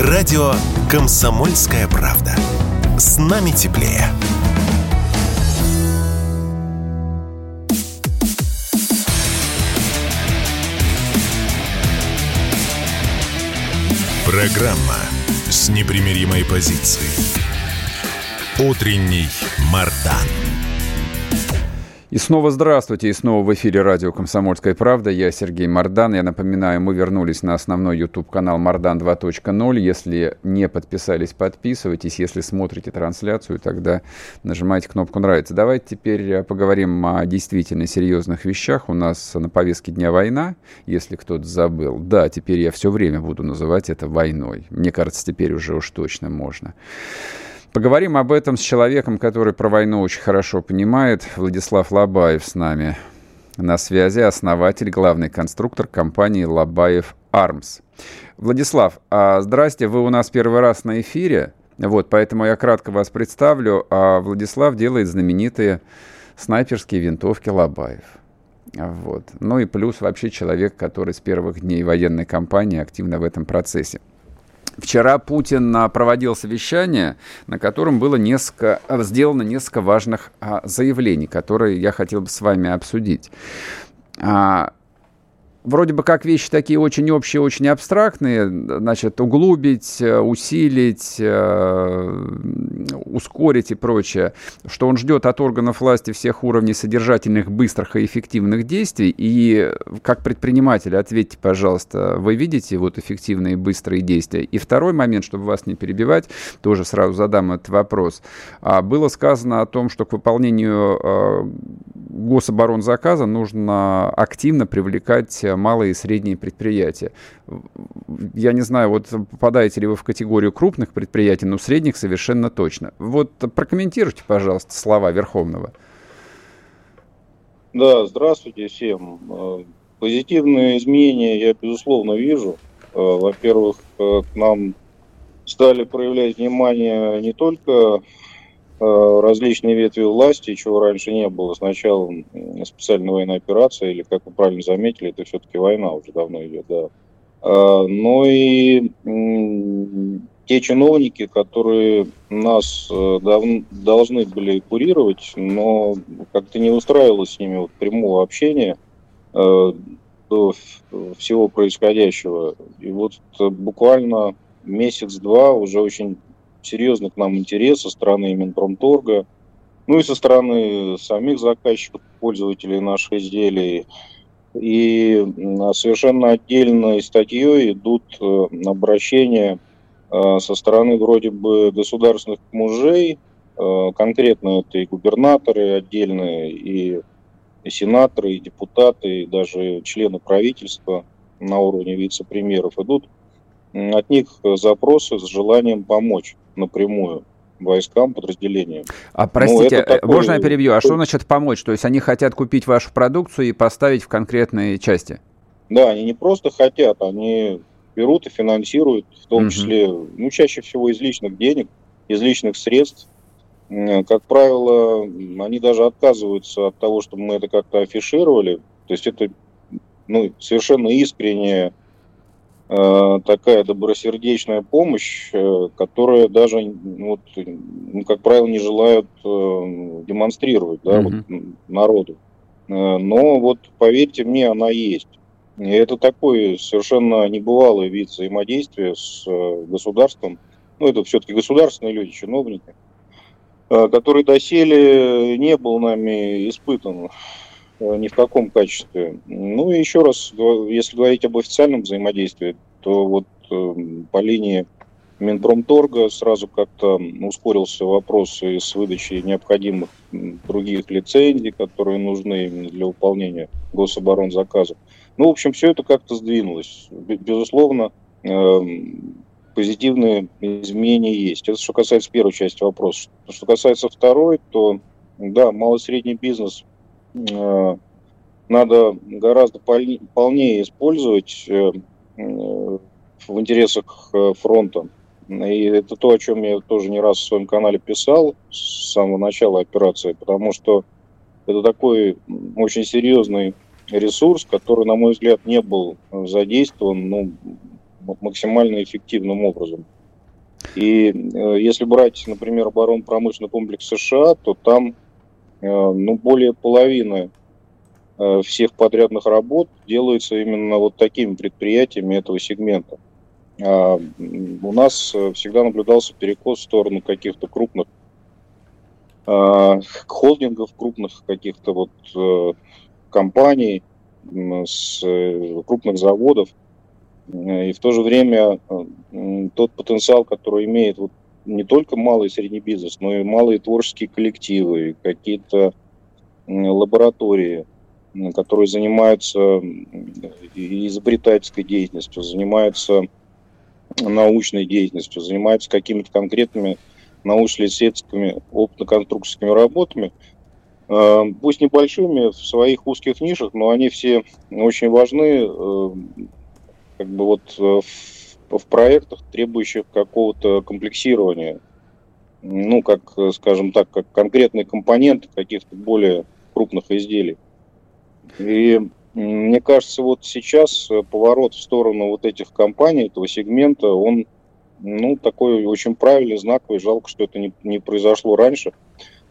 Радио «Комсомольская правда». С нами теплее. Программа с непримиримой позицией. Утренний Мардан. И снова здравствуйте, и снова в эфире радио «Комсомольская правда». Я Сергей Мордан. Я напоминаю, мы вернулись на основной YouTube-канал «Мордан 2.0». Если не подписались, подписывайтесь. Если смотрите трансляцию, тогда нажимайте кнопку «Нравится». Давайте теперь э, поговорим о действительно серьезных вещах. У нас на повестке дня война, если кто-то забыл. Да, теперь я все время буду называть это войной. Мне кажется, теперь уже уж точно можно. Поговорим об этом с человеком, который про войну очень хорошо понимает. Владислав Лобаев с нами на связи, основатель, главный конструктор компании Лобаев Армс. Владислав, а, здрасте, вы у нас первый раз на эфире, вот, поэтому я кратко вас представлю. А Владислав делает знаменитые снайперские винтовки Лобаев. Вот. Ну и плюс вообще человек, который с первых дней военной кампании активно в этом процессе. Вчера Путин а, проводил совещание, на котором было несколько, а, сделано несколько важных а, заявлений, которые я хотел бы с вами обсудить вроде бы как вещи такие очень общие, очень абстрактные, значит, углубить, э, усилить, э, ускорить и прочее, что он ждет от органов власти всех уровней содержательных, быстрых и эффективных действий. И как предприниматель, ответьте, пожалуйста, вы видите вот эффективные быстрые действия? И второй момент, чтобы вас не перебивать, тоже сразу задам этот вопрос. А, было сказано о том, что к выполнению э, гособоронзаказа нужно активно привлекать малые и средние предприятия. Я не знаю, вот попадаете ли вы в категорию крупных предприятий, но средних совершенно точно. Вот прокомментируйте, пожалуйста, слова Верховного. Да, здравствуйте всем. Э, позитивные изменения я, безусловно, вижу. Э, во-первых, э, к нам стали проявлять внимание не только Э, различные ветви власти, чего раньше не было. Сначала специальная военная операция, или, как вы правильно заметили, это все-таки война уже давно идет, да. А, но и те чиновники, которые нас э, дав, должны были курировать, но как-то не устраивалось с ними вот прямого общения э, до всего происходящего. И вот буквально месяц-два уже очень серьезный к нам интерес со стороны Минпромторга, ну и со стороны самих заказчиков, пользователей наших изделий. И совершенно отдельной статьей идут э, обращения э, со стороны вроде бы государственных мужей, э, конкретно это и губернаторы отдельные, и сенаторы, и депутаты, и даже члены правительства на уровне вице-премьеров идут от них запросы с желанием помочь напрямую войскам, подразделениям. А ну, простите, такой... можно я перебью? А что значит помочь? То есть они хотят купить вашу продукцию и поставить в конкретные части? Да, они не просто хотят, они берут и финансируют, в том угу. числе, ну, чаще всего из личных денег, из личных средств. Как правило, они даже отказываются от того, чтобы мы это как-то афишировали. То есть это ну, совершенно искреннее такая добросердечная помощь, э, которая даже, вот, ну, как правило, не желают э, демонстрировать да, mm-hmm. вот, народу. Но вот поверьте мне, она есть. И это такой совершенно небывалый вид взаимодействия с государством. Ну, это все-таки государственные люди, чиновники, который доселе не был нами испытан Э, ни в каком качестве. Ну и еще раз, если говорить об официальном взаимодействии, то вот э, по линии Минпромторга сразу как-то ускорился вопрос с выдачей необходимых других лицензий, которые нужны именно для выполнения гособоронзаказов. Ну, в общем, все это как-то сдвинулось. Безусловно, э, позитивные изменения есть. Это что касается первой части вопроса. Что касается второй, то да, малый и средний бизнес Э, надо гораздо полнее использовать э, э, в интересах фронта. И это то, о чем я тоже не раз в своем канале писал с самого начала операции, потому что это такой очень серьезный ресурс, который, на мой взгляд, не был задействован ну, максимально эффективным образом. И э, если брать, например, оборонно-промышленный комплекс США, то там э, ну, более половины э, всех подрядных работ делается именно вот такими предприятиями этого сегмента. А у нас всегда наблюдался перекос в сторону каких-то крупных холдингов, крупных каких-то вот компаний, с крупных заводов. И в то же время тот потенциал, который имеет вот не только малый и средний бизнес, но и малые творческие коллективы, какие-то лаборатории, которые занимаются изобретательской деятельностью, занимаются научной деятельностью, занимаются какими-то конкретными научно-исследовательскими опытно-конструкторскими работами, э, пусть небольшими в своих узких нишах, но они все очень важны э, как бы вот в в проектах, требующих какого-то комплексирования, ну, как, скажем так, как конкретные компоненты каких-то более крупных изделий. И мне кажется, вот сейчас поворот в сторону вот этих компаний, этого сегмента, он, ну, такой очень правильный, знаковый. Жалко, что это не, не произошло раньше.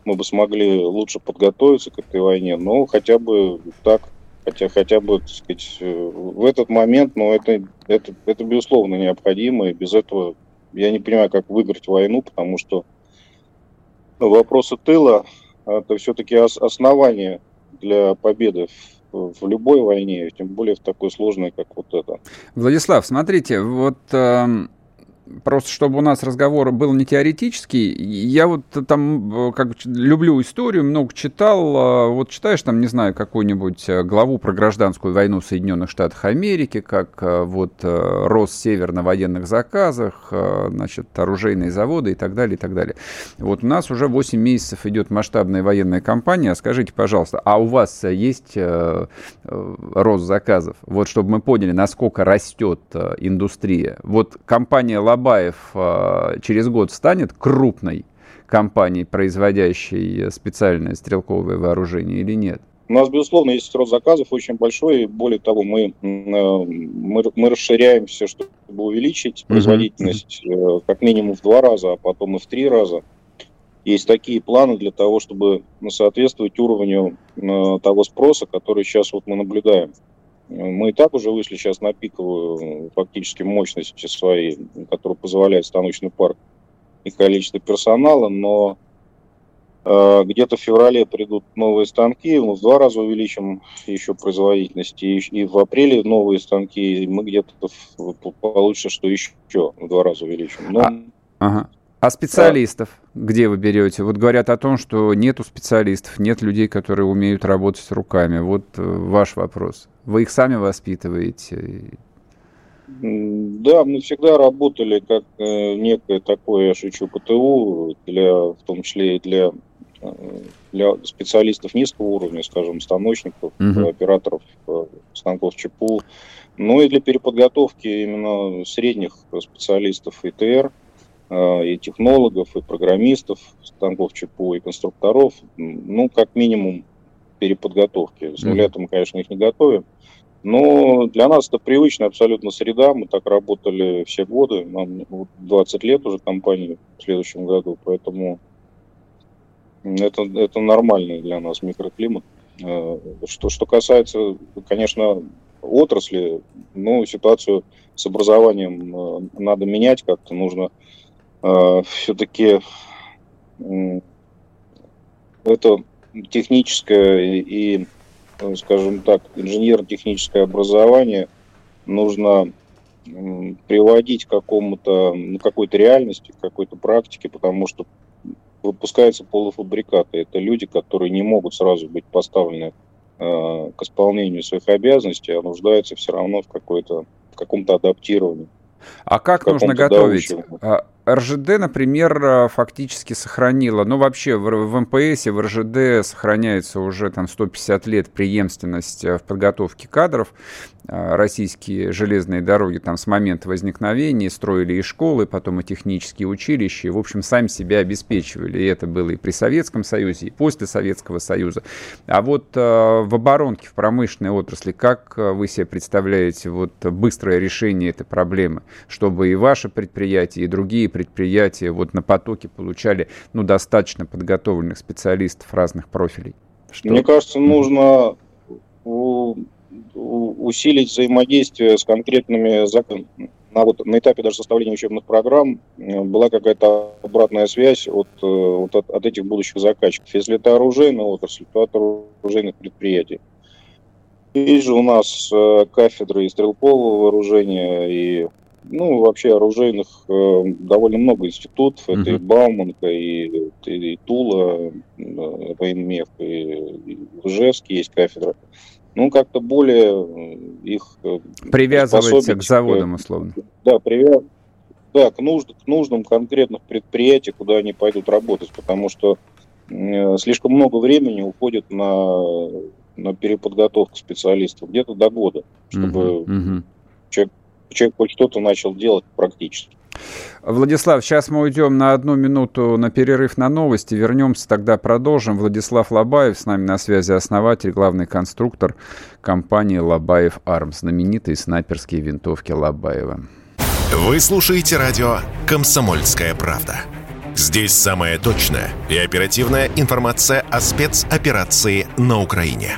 Мы бы смогли лучше подготовиться к этой войне, но хотя бы так хотя хотя бы, так сказать, э, в этот момент, но это, это, это безусловно необходимо, и без этого я не понимаю, как выиграть войну, потому что вопросы тыла – это все-таки основание для победы в, в любой войне, тем более в такой сложной, как вот это. Владислав, смотрите, вот э, просто чтобы у нас разговор был не теоретический, я вот там э, как бы люблю историю, много читал, э, вот читаешь там, не знаю, какую-нибудь э, главу про гражданскую войну в Соединенных Штатах Америки, как вот рос север на военных заказах, значит, оружейные заводы и так далее, и так далее. Вот у нас уже 8 месяцев идет масштабная военная кампания, скажите, пожалуйста, а у вас есть рост заказов? Вот чтобы мы поняли, насколько растет индустрия. Вот компания Алабаев а, через год станет крупной компанией, производящей специальное стрелковое вооружение или нет? У нас, безусловно, есть рост заказов очень большой. И более того, мы, э, мы, мы расширяемся, чтобы увеличить производительность uh-huh. как минимум в два раза, а потом и в три раза. Есть такие планы для того, чтобы соответствовать уровню э, того спроса, который сейчас вот мы наблюдаем. Мы и так уже вышли сейчас на пиковую фактически мощности свои, которая позволяет станочный парк и количество персонала, но э, где-то в феврале придут новые станки, мы в два раза увеличим еще производительность, и, и в апреле новые станки, и мы где-то получится, что еще в два раза увеличим. Но... А, ага. А специалистов да. Где вы берете? Вот говорят о том, что нету специалистов, нет людей, которые умеют работать руками. Вот э, ваш вопрос. Вы их сами воспитываете? Да, мы всегда работали как э, некое такое, я шучу, ПТУ, для, в том числе и для, э, для специалистов низкого уровня, скажем, станочников, угу. операторов станков ЧПУ, но и для переподготовки именно средних специалистов ИТР, и технологов, и программистов, станков ЧПУ, и конструкторов, ну, как минимум, переподготовки. С нуля мы, конечно, их не готовим. Но для нас это привычная абсолютно среда. Мы так работали все годы. Нам 20 лет уже компании в следующем году, поэтому это, это нормальный для нас микроклимат. Э, что, что касается, конечно, отрасли, ну, ситуацию с образованием э, надо менять как-то, нужно Э, все-таки это техническое и, скажем так, инженерно-техническое образование нужно приводить к какому-то, ну, какой-то реальности, к какой-то практике, потому что выпускаются полуфабрикаты. Это люди, которые не могут сразу быть поставлены э, к исполнению своих обязанностей, а нуждаются все равно в, какой-то, в каком-то адаптировании. А как нужно готовить? А, РЖД, например, фактически сохранила, ну вообще в, в МПС, в РЖД сохраняется уже там 150 лет преемственность в подготовке кадров. А, российские железные дороги там с момента возникновения строили и школы, потом и технические училища, и, в общем, сами себя обеспечивали. И это было и при Советском Союзе, и после Советского Союза. А вот э, в оборонке, в промышленной отрасли, как вы себе представляете вот быстрое решение этой проблемы, чтобы и ваше предприятие, и другие предприятия вот на потоке получали ну, достаточно подготовленных специалистов разных профилей? Что? Мне кажется, нужно усилить взаимодействие с конкретными на, вот, на этапе даже составления учебных программ э, была какая-то обратная связь от, э, вот от, от этих будущих заказчиков. Если это оружейная отрасль, то от оружейных предприятий. Есть же у нас э, кафедры и стрелкового вооружения, и ну, вообще оружейных э, довольно много институтов. Uh-huh. Это и Бауманка, и, и, и Тула, э, военмех, и, и в Ижевске есть кафедра. Ну, как-то более э, их... Э, Привязывается к заводам, условно. Да, привяз... да к, нужд... к нуждам конкретных предприятий, куда они пойдут работать, потому что э, слишком много времени уходит на, на переподготовку специалистов, где-то до года, чтобы uh-huh, Человек, человек хоть что-то начал делать практически. Владислав, сейчас мы уйдем на одну минуту на перерыв на новости. Вернемся, тогда продолжим. Владислав Лобаев с нами на связи, основатель, главный конструктор компании Лобаев Арм, знаменитые снайперские винтовки Лобаева. Вы слушаете радио «Комсомольская правда». Здесь самая точная и оперативная информация о спецоперации на Украине.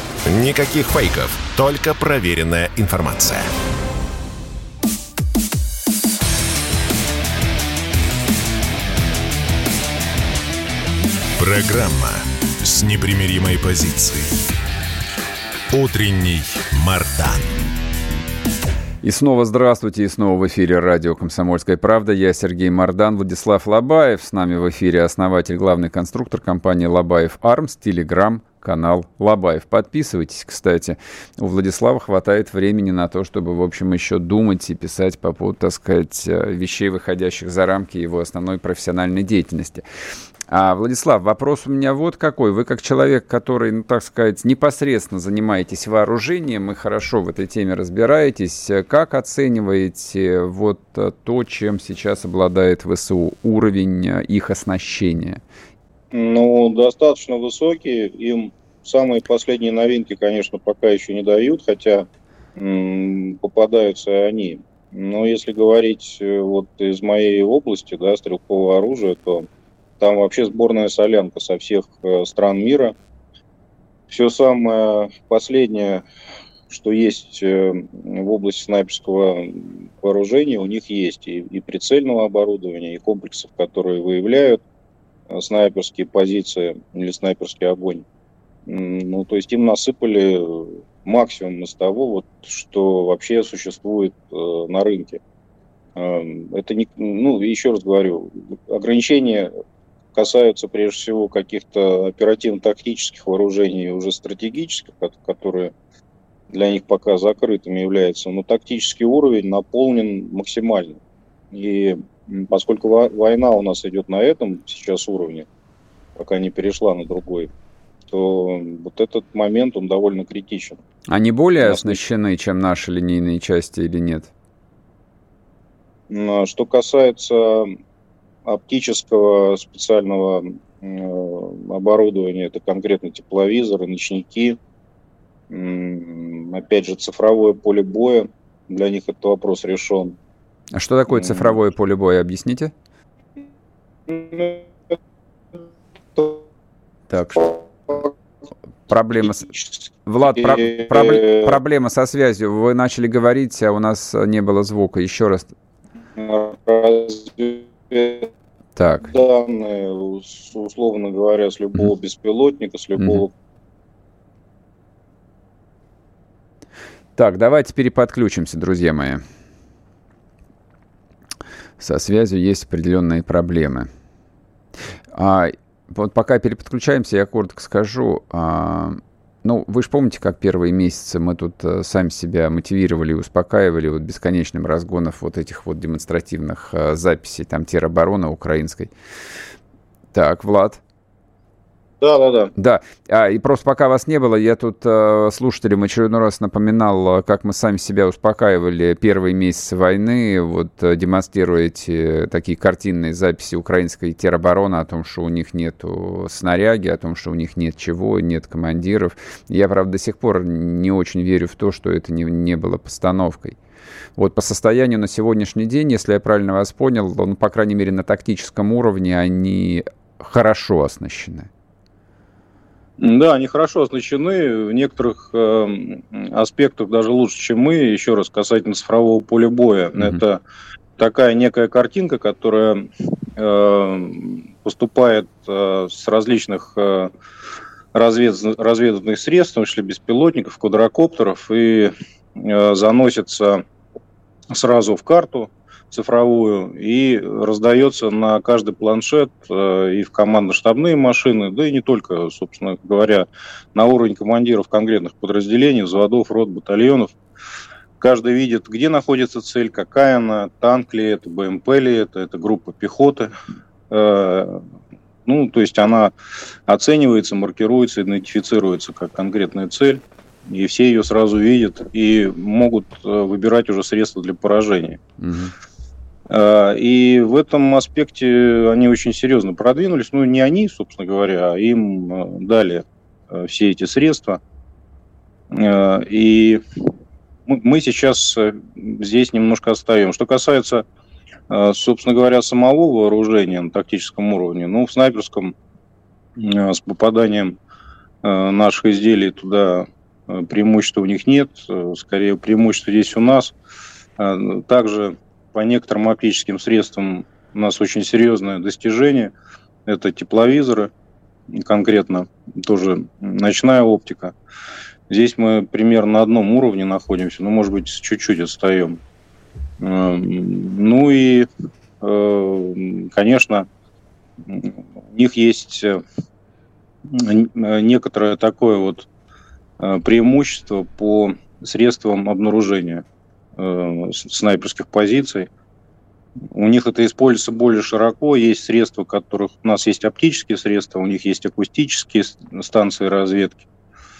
Никаких фейков, только проверенная информация. Программа с непримиримой позицией. Утренний Мардан. И снова здравствуйте, и снова в эфире радио «Комсомольская правда». Я Сергей Мордан, Владислав Лобаев. С нами в эфире основатель, главный конструктор компании «Лобаев Армс», Телеграм, канал Лобаев. Подписывайтесь, кстати. У Владислава хватает времени на то, чтобы, в общем, еще думать и писать по поводу, так сказать, э, вещей, выходящих за рамки его основной профессиональной деятельности. А, Владислав, вопрос у меня вот какой. Вы как человек, который, ну, так сказать, непосредственно занимаетесь вооружением и хорошо в этой теме разбираетесь, как оцениваете вот то, чем сейчас обладает ВСУ, уровень их оснащения? Ну, достаточно высокие. Им самые последние новинки, конечно, пока еще не дают, хотя попадаются они. Но если говорить э, вот из моей области, да, стрелкового оружия, то там вообще сборная солянка со всех э, стран мира. Все самое последнее, что есть э, в области снайперского вооружения, у них есть и, и прицельного оборудования, и комплексов, которые выявляют снайперские позиции или снайперский огонь. Ну, то есть им насыпали максимум из того, вот, что вообще существует э, на рынке. Э, это не, ну, еще раз говорю, ограничения касаются прежде всего каких-то оперативно-тактических вооружений, уже стратегических, которые для них пока закрытыми являются, но тактический уровень наполнен максимально. И поскольку война у нас идет на этом сейчас уровне, пока не перешла на другой, то вот этот момент, он довольно критичен. Они более оснащены, чем наши линейные части или нет? Что касается оптического специального э, оборудования, это конкретно тепловизоры, ночники, опять же, цифровое поле боя, для них этот вопрос решен. А что такое цифровое поле боя, объясните? Так, проблема с... Влад, про... Про... проблема со связью. Вы начали говорить, а у нас не было звука. Еще раз. так. данные, условно говоря, с любого mm-hmm. беспилотника, с любого mm-hmm. Так, давайте переподключимся, друзья мои. Со связью есть определенные проблемы. А, вот пока переподключаемся, я коротко скажу. А, ну, вы же помните, как первые месяцы мы тут а, сами себя мотивировали и успокаивали вот бесконечным разгонов вот этих вот демонстративных а, записей, там, теробороны украинской. Так, Влад. Да, да, да. Да, а, и просто пока вас не было, я тут э, слушателям очередной раз напоминал, как мы сами себя успокаивали первые месяцы войны, вот э, демонстрируя эти такие картинные записи украинской теробороны о том, что у них нет снаряги, о том, что у них нет чего, нет командиров. Я, правда, до сих пор не очень верю в то, что это не, не было постановкой. Вот по состоянию на сегодняшний день, если я правильно вас понял, ну, по крайней мере, на тактическом уровне они хорошо оснащены. Да, они хорошо оснащены, в некоторых э, аспектах даже лучше, чем мы. Еще раз касательно цифрового поля боя. Mm-hmm. Это такая некая картинка, которая э, поступает э, с различных э, развед, разведывательных средств, в том числе беспилотников, квадрокоптеров, и э, заносится сразу в карту цифровую и раздается на каждый планшет э, и в командно-штабные машины, да и не только, собственно говоря, на уровень командиров конкретных подразделений, взводов, рот, батальонов. Каждый видит, где находится цель, какая она, танк ли это, БМП ли это, это группа пехоты. Э, ну, то есть она оценивается, маркируется, идентифицируется как конкретная цель и все ее сразу видят и могут э, выбирать уже средства для поражения. Угу. А, и в этом аспекте они очень серьезно продвинулись. Ну, не они, собственно говоря, а им э, дали э, все эти средства. А, и мы сейчас э, здесь немножко отстаем. Что касается, собственно говоря, самого вооружения на тактическом уровне, ну, в снайперском с попаданием наших изделий туда преимущества у них нет. Скорее, преимущество здесь у нас. Также по некоторым оптическим средствам у нас очень серьезное достижение. Это тепловизоры, конкретно тоже ночная оптика. Здесь мы примерно на одном уровне находимся, но, может быть, чуть-чуть отстаем. Эм, ну и, э, конечно, у них есть э, некоторое такое вот э, преимущество по средствам обнаружения э, снайперских позиций. У них это используется более широко. Есть средства, которых у нас есть оптические средства, у них есть акустические станции разведки.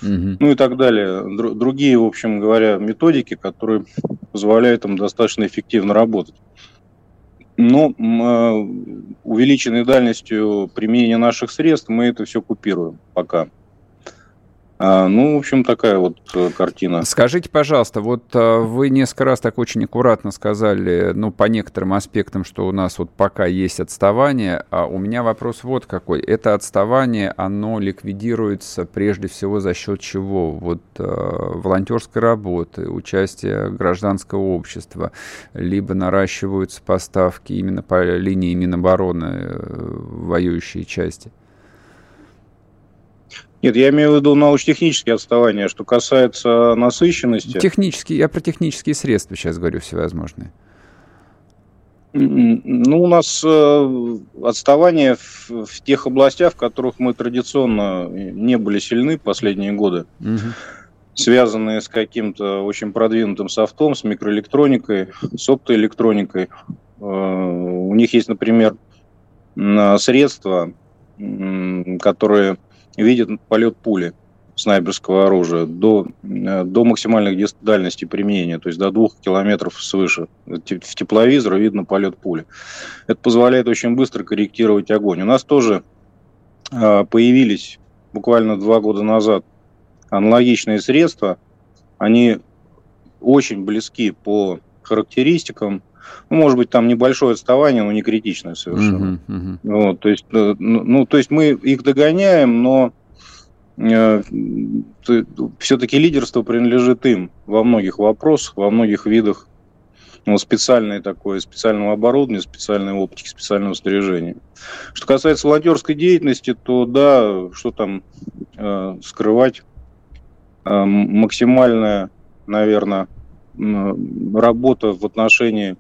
Угу. Ну и так далее. Другие, в общем говоря, методики, которые позволяют им достаточно эффективно работать. Но э, увеличенной дальностью применения наших средств мы это все купируем пока. А, ну, в общем, такая вот э, картина. Скажите, пожалуйста, вот э, вы несколько раз так очень аккуратно сказали, ну, по некоторым аспектам, что у нас вот пока есть отставание, а у меня вопрос вот какой. Это отставание, оно ликвидируется прежде всего за счет чего? Вот э, волонтерской работы, участия гражданского общества, либо наращиваются поставки именно по линии Минобороны воюющие части? Нет, я имею в виду научно-технические отставания. Что касается насыщенности... Технические, я про технические средства сейчас говорю всевозможные. Ну, у нас э, отставание в, в тех областях, в которых мы традиционно не были сильны последние годы, угу. связанные с каким-то очень продвинутым софтом, с микроэлектроникой, с оптоэлектроникой. Э, у них есть, например, средства, которые видит полет пули снайперского оружия до, э, до максимальных дальностей применения, то есть до двух километров свыше. В тепловизор видно полет пули. Это позволяет очень быстро корректировать огонь. У нас тоже э, появились буквально два года назад аналогичные средства. Они очень близки по характеристикам. Ну, может быть, там небольшое отставание, но не критичное совершенно. Uh-huh, uh-huh. Вот, то, есть, э, ну, ну, то есть мы их догоняем, но э, все-таки лидерство принадлежит им во многих вопросах, во многих видах ну, специальное такое, специального оборудования, специальной оптики, специального снаряжения. Что касается волонтерской деятельности, то да, что там э, скрывать, э, максимальная, наверное, э, работа в отношении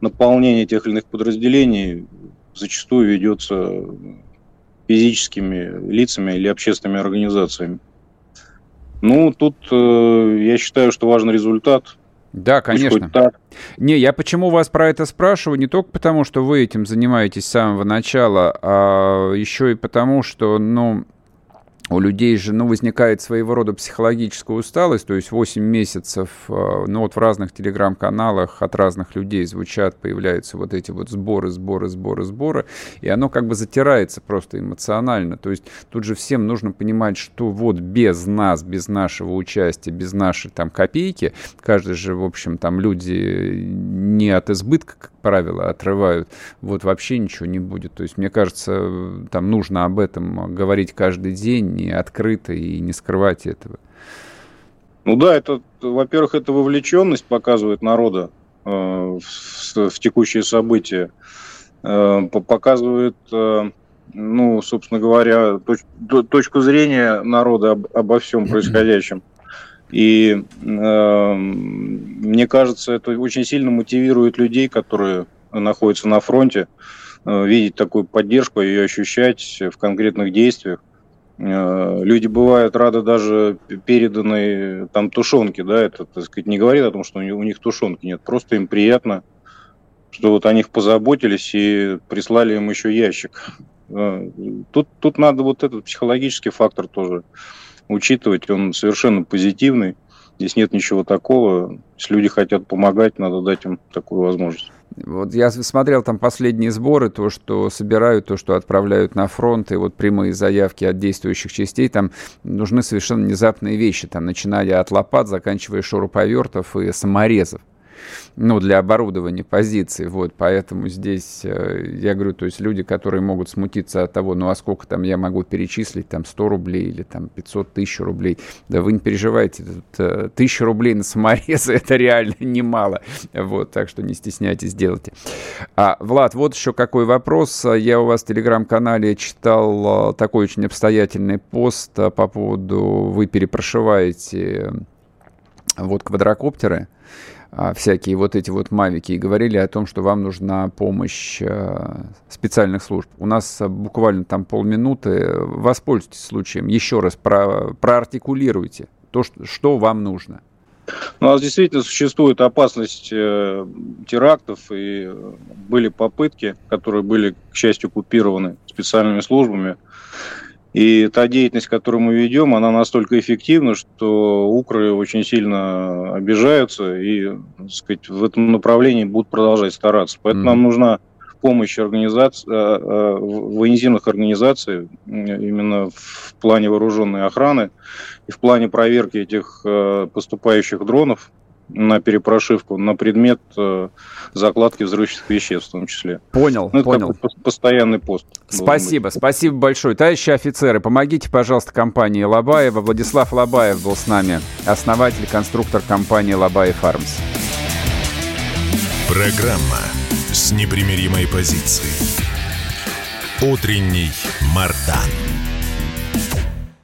наполнения тех или иных подразделений зачастую ведется физическими лицами или общественными организациями. Ну, тут э, я считаю, что важен результат. Да, конечно. Так. Не, я почему вас про это спрашиваю, не только потому, что вы этим занимаетесь с самого начала, а еще и потому, что, ну, у людей же, ну, возникает своего рода психологическая усталость, то есть 8 месяцев, э, ну, вот в разных телеграм-каналах от разных людей звучат, появляются вот эти вот сборы, сборы, сборы, сборы, и оно как бы затирается просто эмоционально, то есть тут же всем нужно понимать, что вот без нас, без нашего участия, без нашей там копейки, каждый же, в общем, там люди не от избытка, правило, отрывают, вот вообще ничего не будет, то есть мне кажется, там нужно об этом говорить каждый день, не открыто и не скрывать этого. Ну да, это, во-первых, это вовлеченность показывает народа э, в, в текущие события, э, показывает, э, ну, собственно говоря, точ, точку зрения народа об, обо всем происходящем. И э, мне кажется, это очень сильно мотивирует людей, которые находятся на фронте, э, видеть такую поддержку, ее ощущать в конкретных действиях. Э, люди бывают рады даже переданной там тушенке, да, это, так сказать, не говорит о том, что у них тушенки нет, просто им приятно, что вот о них позаботились и прислали им еще ящик. Э, тут, тут надо вот этот психологический фактор тоже учитывать, он совершенно позитивный, здесь нет ничего такого, если люди хотят помогать, надо дать им такую возможность. Вот я смотрел там последние сборы, то, что собирают, то, что отправляют на фронт, и вот прямые заявки от действующих частей, там нужны совершенно внезапные вещи, там, начиная от лопат, заканчивая шуруповертов и саморезов ну, для оборудования позиций, вот, поэтому здесь, э, я говорю, то есть люди, которые могут смутиться от того, ну, а сколько там я могу перечислить, там, 100 рублей или там 500 тысяч рублей, да вы не переживайте, тут, э, тысяча рублей на саморезы, это реально немало, вот, так что не стесняйтесь, делайте. А, Влад, вот еще какой вопрос, я у вас в телеграм-канале читал э, такой очень обстоятельный пост по поводу, вы перепрошиваете вот квадрокоптеры, всякие вот эти вот мавики и говорили о том, что вам нужна помощь э, специальных служб. У нас буквально там полминуты. Воспользуйтесь случаем. Еще раз про, проартикулируйте то, что, вам нужно. Ну, у нас действительно существует опасность э, терактов, и были попытки, которые были, к счастью, купированы специальными службами. И та деятельность, которую мы ведем, она настолько эффективна, что укры очень сильно обижаются и, так сказать, в этом направлении будут продолжать стараться. Поэтому mm-hmm. нам нужна помощь организаций, э, э, военизированных организаций именно в плане вооруженной охраны и в плане проверки этих э, поступающих дронов на перепрошивку на предмет э, закладки взрывчатых веществ в том числе. Понял, ну, это понял. постоянный пост. Спасибо, спасибо большое. Товарищи офицеры, помогите, пожалуйста, компании Лобаева. Владислав Лобаев был с нами, основатель, конструктор компании Лобаев Армс. Программа с непримиримой позицией. Утренний Мардан.